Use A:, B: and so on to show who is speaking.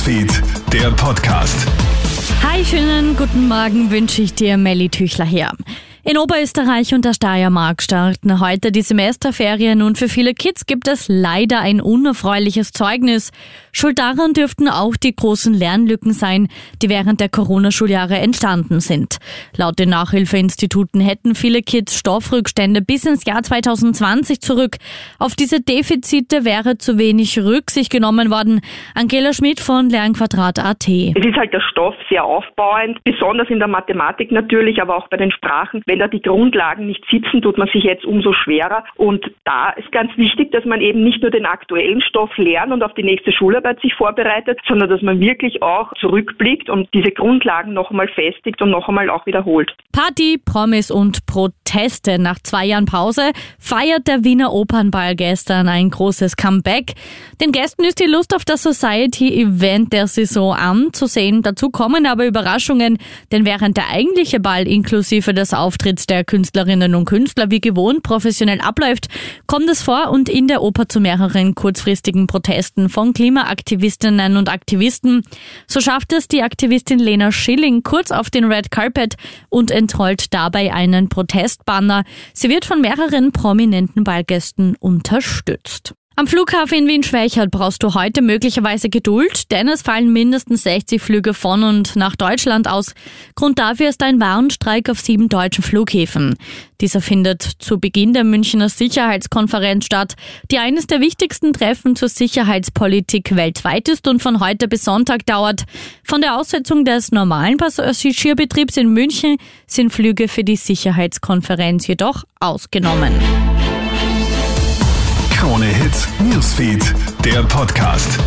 A: Newsfeed, der Podcast.
B: Hi, schönen guten Morgen wünsche ich dir, Melly Tüchler hier. In Oberösterreich und der Steiermark starten heute die Semesterferien und für viele Kids gibt es leider ein unerfreuliches Zeugnis. Schuld daran dürften auch die großen Lernlücken sein, die während der Corona-Schuljahre entstanden sind. Laut den Nachhilfeinstituten hätten viele Kids Stoffrückstände bis ins Jahr 2020 zurück. Auf diese Defizite wäre zu wenig Rücksicht genommen worden. Angela Schmidt von Lernquadrat.at.
C: Es ist halt der Stoff sehr aufbauend, besonders in der Mathematik natürlich, aber auch bei den Sprachen wenn da die Grundlagen nicht sitzen, tut man sich jetzt umso schwerer. Und da ist ganz wichtig, dass man eben nicht nur den aktuellen Stoff lernt und auf die nächste Schularbeit sich vorbereitet, sondern dass man wirklich auch zurückblickt und diese Grundlagen noch einmal festigt und noch einmal auch wiederholt.
B: Party, Promis und Proteste. Nach zwei Jahren Pause feiert der Wiener Opernball gestern ein großes Comeback. Den Gästen ist die Lust auf das Society-Event der Saison anzusehen. Dazu kommen aber Überraschungen, denn während der eigentliche Ball inklusive des Auftritts Auftritt der Künstlerinnen und Künstler wie gewohnt professionell abläuft, kommt es vor und in der Oper zu mehreren kurzfristigen Protesten von Klimaaktivistinnen und Aktivisten. So schafft es die Aktivistin Lena Schilling kurz auf den Red Carpet und entrollt dabei einen Protestbanner. Sie wird von mehreren prominenten Ballgästen unterstützt. Am Flughafen in Wien-Schwächert brauchst du heute möglicherweise Geduld, denn es fallen mindestens 60 Flüge von und nach Deutschland aus. Grund dafür ist ein Warnstreik auf sieben deutschen Flughäfen. Dieser findet zu Beginn der Münchner Sicherheitskonferenz statt, die eines der wichtigsten Treffen zur Sicherheitspolitik weltweit ist und von heute bis Sonntag dauert. Von der Aussetzung des normalen Passagierbetriebs in München sind Flüge für die Sicherheitskonferenz jedoch ausgenommen.
A: Newsfeed, der Podcast.